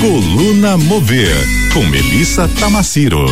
Coluna Mover, com Melissa Tamaciro.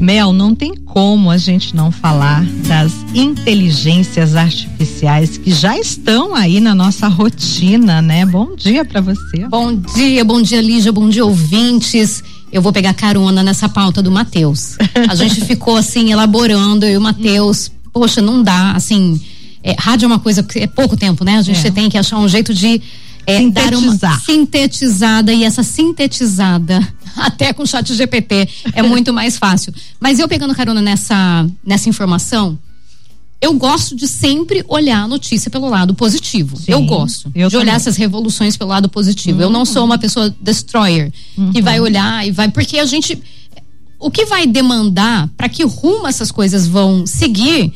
Mel, não tem como a gente não falar das inteligências artificiais que já estão aí na nossa rotina, né? Bom dia para você. Bom dia, bom dia, Lígia, bom dia, ouvintes. Eu vou pegar carona nessa pauta do Matheus. A gente ficou assim elaborando eu e o Matheus. Poxa, não dá, assim, é, rádio é uma coisa que é pouco tempo, né? A gente é. tem que achar um jeito de é, dar uma sintetizada e essa sintetizada até com o chat GPT é muito mais fácil. Mas eu pegando carona nessa, nessa informação, eu gosto de sempre olhar a notícia pelo lado positivo. Sim, eu gosto eu de também. olhar essas revoluções pelo lado positivo. Uhum. Eu não sou uma pessoa destroyer uhum. que vai olhar e vai. Porque a gente. O que vai demandar para que rumo essas coisas vão seguir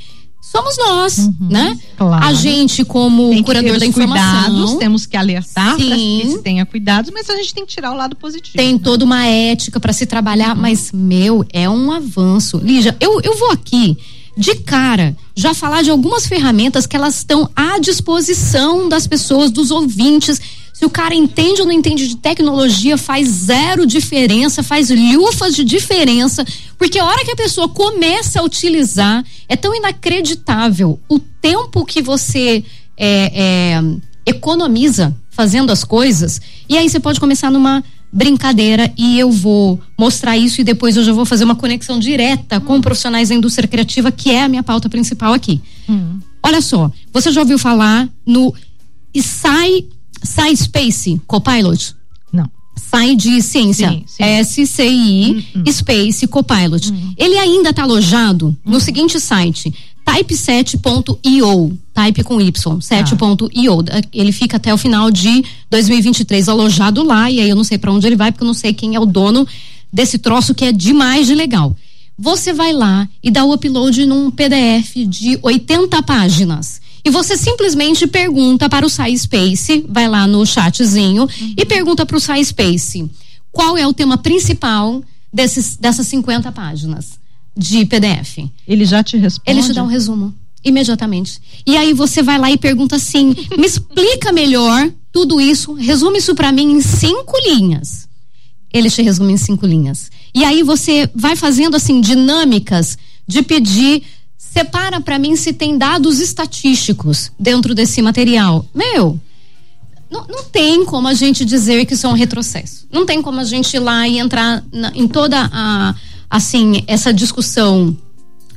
somos nós, uhum, né? Claro. A gente como tem curador da informação, cuidados, temos que alertar para que se tenha cuidados, mas a gente tem que tirar o lado positivo. Tem né? toda uma ética para se trabalhar, uhum. mas meu, é um avanço. Lígia, eu, eu vou aqui de cara já falar de algumas ferramentas que elas estão à disposição das pessoas, dos ouvintes se o cara entende ou não entende de tecnologia, faz zero diferença, faz lufas de diferença, porque a hora que a pessoa começa a utilizar, é tão inacreditável o tempo que você é, é, economiza fazendo as coisas, e aí você pode começar numa brincadeira e eu vou mostrar isso e depois eu já vou fazer uma conexão direta com profissionais da indústria criativa, que é a minha pauta principal aqui. Hum. Olha só, você já ouviu falar no sai SciSpace Copilot? Não. Sai de ciência. S-C-I hum, hum. Space Copilot. Hum. Ele ainda está alojado no seguinte site: type7.io, type com Y, 7.io. Ah. Ele fica até o final de 2023 alojado lá, e aí eu não sei para onde ele vai, porque eu não sei quem é o dono desse troço que é demais de legal. Você vai lá e dá o upload num PDF de 80 páginas e você simplesmente pergunta para o SciSpace, vai lá no chatzinho uhum. e pergunta para o SciSpace qual é o tema principal desses, dessas 50 páginas de PDF. Ele já te responde? Ele te dá um resumo imediatamente. E aí você vai lá e pergunta assim: me explica melhor tudo isso, resume isso para mim em cinco linhas. Ele te resume em cinco linhas. E aí você vai fazendo assim dinâmicas de pedir separa para mim se tem dados estatísticos dentro desse material. Meu, não, não, tem como a gente dizer que isso é um retrocesso. Não tem como a gente ir lá e entrar na, em toda a, assim, essa discussão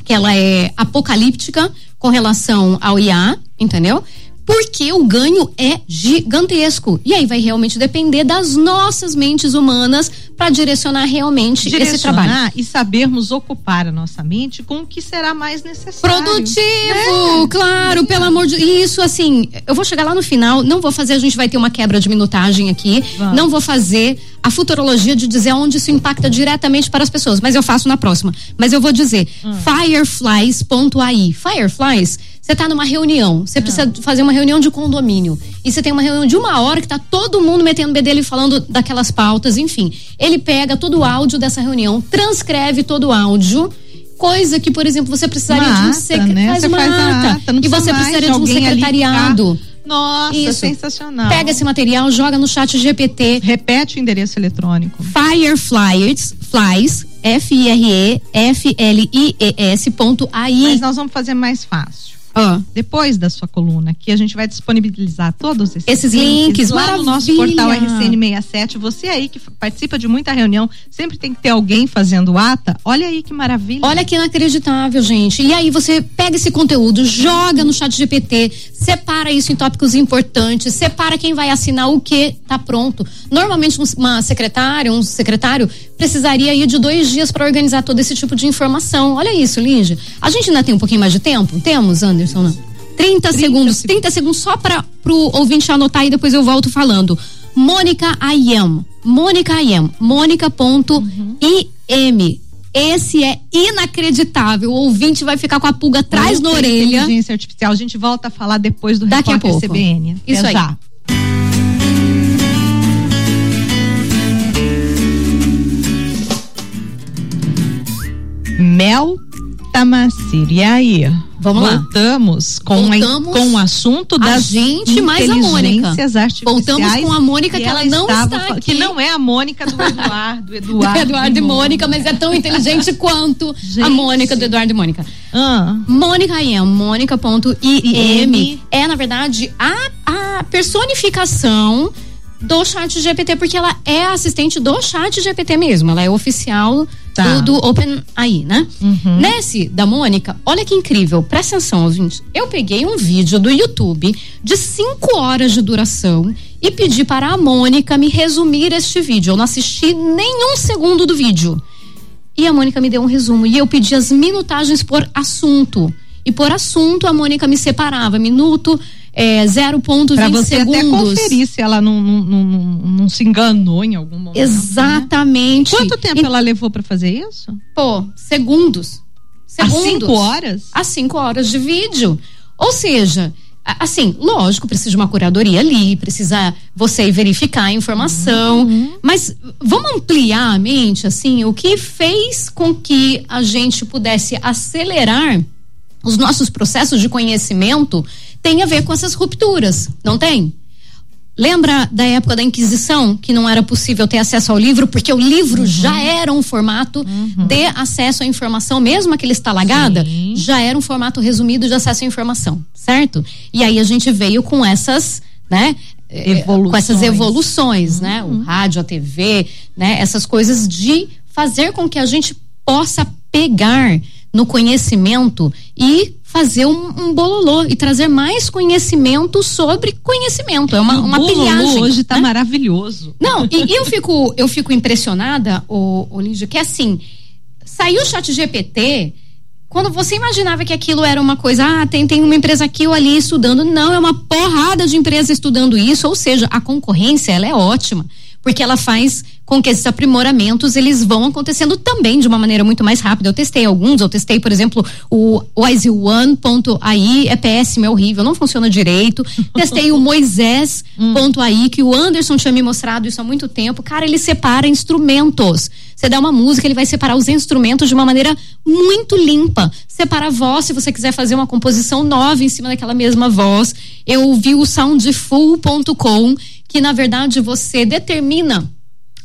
que ela é apocalíptica com relação ao IA, entendeu? Porque o ganho é gigantesco. E aí vai realmente depender das nossas mentes humanas para direcionar realmente direcionar esse trabalho. E sabermos ocupar a nossa mente com o que será mais necessário. Produtivo, é. claro, é. pelo amor de Isso, assim, eu vou chegar lá no final, não vou fazer, a gente vai ter uma quebra de minutagem aqui, Vamos. não vou fazer a futurologia de dizer onde isso impacta diretamente para as pessoas, mas eu faço na próxima. Mas eu vou dizer, hum. fireflies.ai. Fireflies você está numa reunião, você precisa ah. fazer uma reunião de condomínio. E você tem uma reunião de uma hora que está todo mundo metendo bedelho e falando daquelas pautas, enfim. Ele pega todo o áudio dessa reunião, transcreve todo o áudio coisa que, por exemplo, você precisaria uma de um secretariado. Né? Faz uma ata. ata e você precisaria de um secretariado. Nossa, Isso. sensacional. Pega esse material, joga no chat GPT. Repete o endereço eletrônico. Fireflies, flies, F-I-R-E-F-L-I-E-S ponto AI. Mas nós vamos fazer mais fácil ah. depois da sua coluna, que a gente vai disponibilizar todos esses, esses links, links lá no nosso portal RCN67. Você aí que participa de muita reunião, sempre tem que ter alguém fazendo ata. Olha aí que maravilha. Olha que inacreditável, gente. E aí você pega esse conteúdo, joga no chat GPT, separa isso em tópicos importantes, separa quem vai assinar o que, tá pronto. Normalmente uma secretária, um secretário precisaria ir de dois dias para organizar todo esse tipo de informação. Olha isso, Lígia. A gente ainda tem um pouquinho mais de tempo? Temos, Anderson? Não? 30, 30 segundos, 30 segundos só para o ouvinte anotar e depois eu volto falando. Mônica Ayam. Mônica Ayam. Mônica.im. Uhum. Esse é inacreditável. O ouvinte vai ficar com a pulga atrás na orelha. Inteligência artificial. A gente volta a falar depois do Daqui a pouco. CBN. Isso Até aí. Já. Mel Tamacir. E aí? Vamos lá. Voltamos com, Voltamos a, com o assunto a das gente mais a Mônica. Voltamos com a Mônica, que ela não estava está aqui. Que não é a Mônica do Eduardo. Eduardo, Eduardo e Mônica, mas é tão inteligente quanto a Gente. Mônica do Eduardo e Mônica. Ah, Mônica IM, Mônica.im IM. é, na verdade, a, a personificação do chat GPT, porque ela é assistente do chat GPT mesmo, ela é oficial Tá. do, do OpenAI, né? Nesse da Mônica, olha que incrível, presta atenção, ouvintes. Eu peguei um vídeo do YouTube de 5 horas de duração e pedi para a Mônica me resumir este vídeo. Eu não assisti nenhum segundo do vídeo. E a Mônica me deu um resumo. E eu pedi as minutagens por assunto. E por assunto, a Mônica me separava. Minuto, é, 0,20 Pra você segundos. até conferir se ela não, não, não, não, se enganou em algum momento. né? Exatamente. Quanto tempo E, ela levou pra fazer isso? Pô, segundos. Segundos. cinco horas? Às cinco horas de vídeo. Ou seja, assim, lógico, precisa de uma curadoria ali, precisa você verificar a informação, mas vamos ampliar a mente, assim, o que fez com que a gente pudesse acelerar os nossos processos de conhecimento tem a ver com essas rupturas, não tem? Lembra da época da Inquisição, que não era possível ter acesso ao livro, porque o livro Uhum. já era um formato de acesso à informação, mesmo aquele estalagada, Sim. já era um formato resumido de acesso à informação, certo? E aí a gente veio com essas, né? eh, Evoluções. Com essas evoluções, né? O rádio, a TV, né? Essas coisas de fazer com que a gente possa pegar no conhecimento e fazer um, um bololô e trazer mais conhecimento sobre conhecimento. É uma, uma pilhagem. hoje tá né? maravilhoso. Não, e, e eu fico, eu fico impressionada, o, o Lígia, que assim, saiu o chat GPT, quando você imaginava que aquilo era uma coisa, ah, tem, tem uma empresa aqui ou ali estudando, não, é uma porrada de empresa estudando isso, ou seja, a concorrência, ela é ótima, porque ela faz com que esses aprimoramentos, eles vão acontecendo também de uma maneira muito mais rápida. Eu testei alguns, eu testei, por exemplo, o WiseOne.ai, é péssimo, é horrível, não funciona direito. Testei o Moisés.ai, que o Anderson tinha me mostrado isso há muito tempo. Cara, ele separa instrumentos. Você dá uma música, ele vai separar os instrumentos de uma maneira muito limpa. Separa a voz, se você quiser fazer uma composição nova em cima daquela mesma voz. Eu vi o soundful.com, que na verdade você determina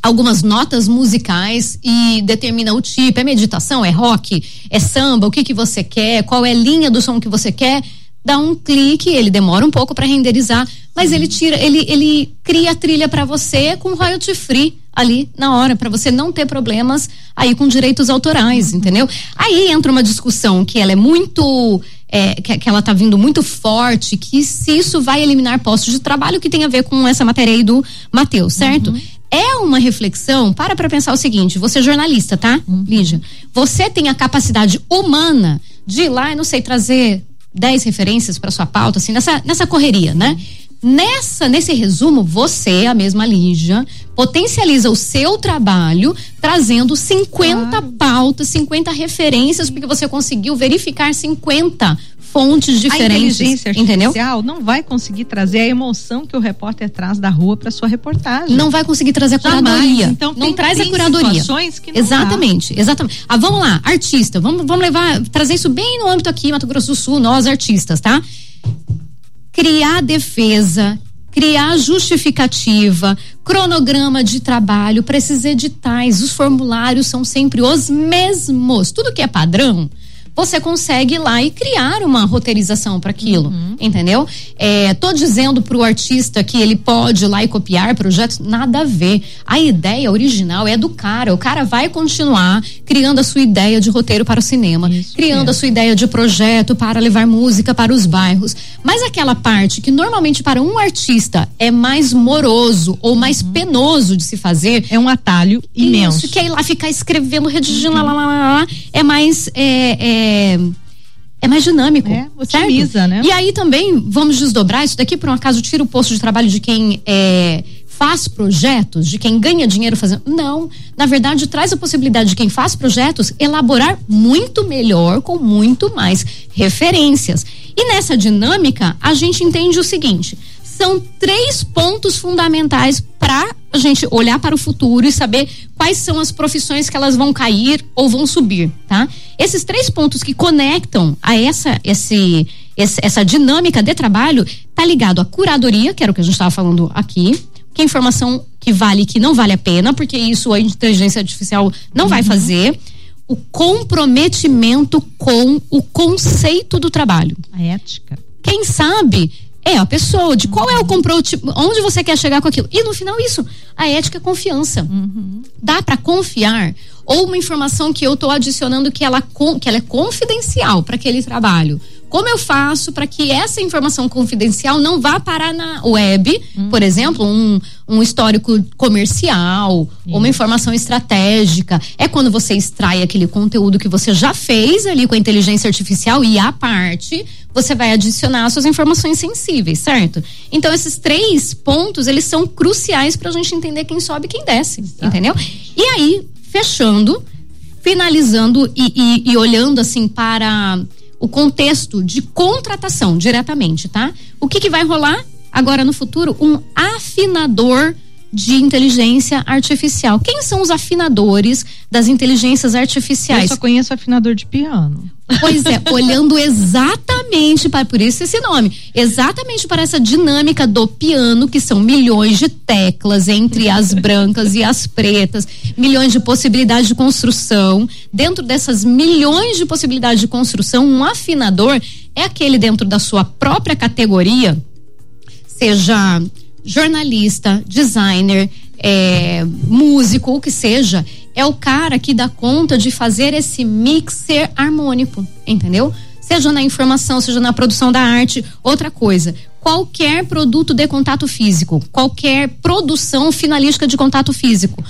algumas notas musicais e determina o tipo, é meditação, é rock, é samba, o que que você quer, qual é a linha do som que você quer, dá um clique, ele demora um pouco para renderizar, mas ele tira, ele ele cria a trilha para você com royalty free ali na hora para você não ter problemas aí com direitos autorais, entendeu? Aí entra uma discussão que ela é muito é, que, que ela tá vindo muito forte, que se isso vai eliminar postos de trabalho que tem a ver com essa matéria aí do Matheus, certo? É uma reflexão, para para pensar o seguinte, você é jornalista, tá, Lígia? Você tem a capacidade humana de ir lá, eu não sei, trazer 10 referências para sua pauta, assim, nessa, nessa correria, né? Nessa, nesse resumo, você, a mesma Lígia, potencializa o seu trabalho trazendo 50 pautas, 50 referências, porque você conseguiu verificar 50 fontes A diferentes. inteligência entendeu? artificial não vai conseguir trazer a emoção que o repórter traz da rua para sua reportagem. Não vai conseguir trazer a Jamais. curadoria. Então, não tem- traz tem a curadoria. que não exatamente, exatamente. Ah, vamos lá, artista. Vamos, vamos levar, trazer isso bem no âmbito aqui, Mato Grosso do Sul, nós artistas, tá? Criar defesa, criar justificativa, cronograma de trabalho para esses editais. Os formulários são sempre os mesmos. Tudo que é padrão, você consegue ir lá e criar uma roteirização para aquilo, entendeu? É, tô dizendo pro artista que ele pode ir lá e copiar projetos, nada a ver. A ideia original é do cara. O cara vai continuar criando a sua ideia de roteiro para o cinema, Isso criando a mesmo. sua ideia de projeto para levar música para os bairros. Mas aquela parte que normalmente para um artista é mais moroso ou mais penoso de se fazer, É um atalho imenso. isso, que é ir lá ficar escrevendo, redigindo, lá, lá, lá, lá, lá, é mais. É, é, é mais dinâmico. É, certo? otimiza, né? E aí também vamos desdobrar isso daqui, por um acaso, tira o posto de trabalho de quem é, faz projetos, de quem ganha dinheiro fazendo. Não. Na verdade, traz a possibilidade de quem faz projetos elaborar muito melhor, com muito mais referências. E nessa dinâmica, a gente entende o seguinte: são três pontos fundamentais para a gente olhar para o futuro e saber quais são as profissões que elas vão cair ou vão subir, tá? Esses três pontos que conectam a essa esse, essa dinâmica de trabalho tá ligado à curadoria, que era o que a gente estava falando aqui, que é informação que vale e que não vale a pena, porque isso a inteligência artificial não uhum. vai fazer. O comprometimento com o conceito do trabalho. A ética. Quem sabe é a pessoa, de qual é o comprometimento, onde você quer chegar com aquilo. E no final, isso, a ética é confiança. Uhum. Dá para confiar ou uma informação que eu estou adicionando que ela, que ela é confidencial para aquele trabalho. Como eu faço para que essa informação confidencial não vá parar na web, uhum. por exemplo, um, um histórico comercial, ou uma informação estratégica. É quando você extrai aquele conteúdo que você já fez ali com a inteligência artificial e a parte você vai adicionar suas informações sensíveis, certo? Então esses três pontos eles são cruciais para a gente entender quem sobe e quem desce, Exato. entendeu? E aí fechando, finalizando e, e, e olhando assim para o contexto de contratação diretamente, tá? O que, que vai rolar agora no futuro? Um afinador de inteligência artificial. Quem são os afinadores das inteligências artificiais? Eu só conheço afinador de piano. Pois é, olhando exatamente para por isso esse nome, exatamente para essa dinâmica do piano, que são milhões de teclas entre as brancas e as pretas, milhões de possibilidades de construção. Dentro dessas milhões de possibilidades de construção, um afinador é aquele dentro da sua própria categoria, seja jornalista, designer, é, músico, o que seja, é o cara que dá conta de fazer esse mixer harmônico, entendeu? Seja na informação, seja na produção da arte, outra coisa. Qualquer produto de contato físico, qualquer produção finalística de contato físico.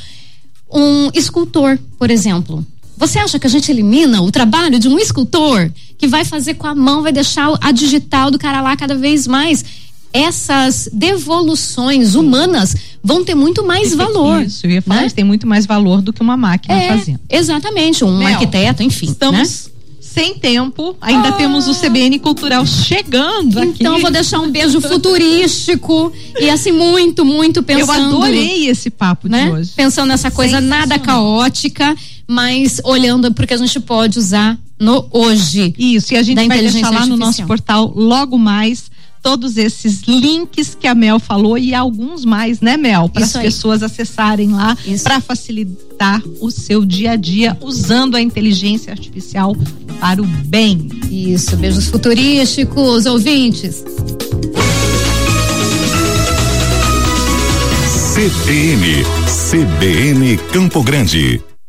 Um escultor, por exemplo. Você acha que a gente elimina o trabalho de um escultor que vai fazer com a mão, vai deixar a digital do cara lá cada vez mais? Essas devoluções humanas vão ter muito mais valor. Isso, eu ia falar, né? tem muito mais valor do que uma máquina é, fazendo. Exatamente, um arquiteto, enfim. Estamos né? sem tempo, ainda ah. temos o CBN Cultural chegando então, aqui. Então vou deixar um beijo futurístico e assim muito, muito pensando. Eu adorei esse papo né? de hoje. Pensando nessa coisa nada caótica, mas olhando porque a gente pode usar no hoje. Isso, e a gente vai deixar lá no nosso portal logo mais todos esses links que a Mel falou e alguns mais, né, Mel? Para as pessoas acessarem lá para facilitar o seu dia a dia usando a inteligência artificial para o bem. Isso, beijos futurísticos, ouvintes. CBN, CBN Campo Grande.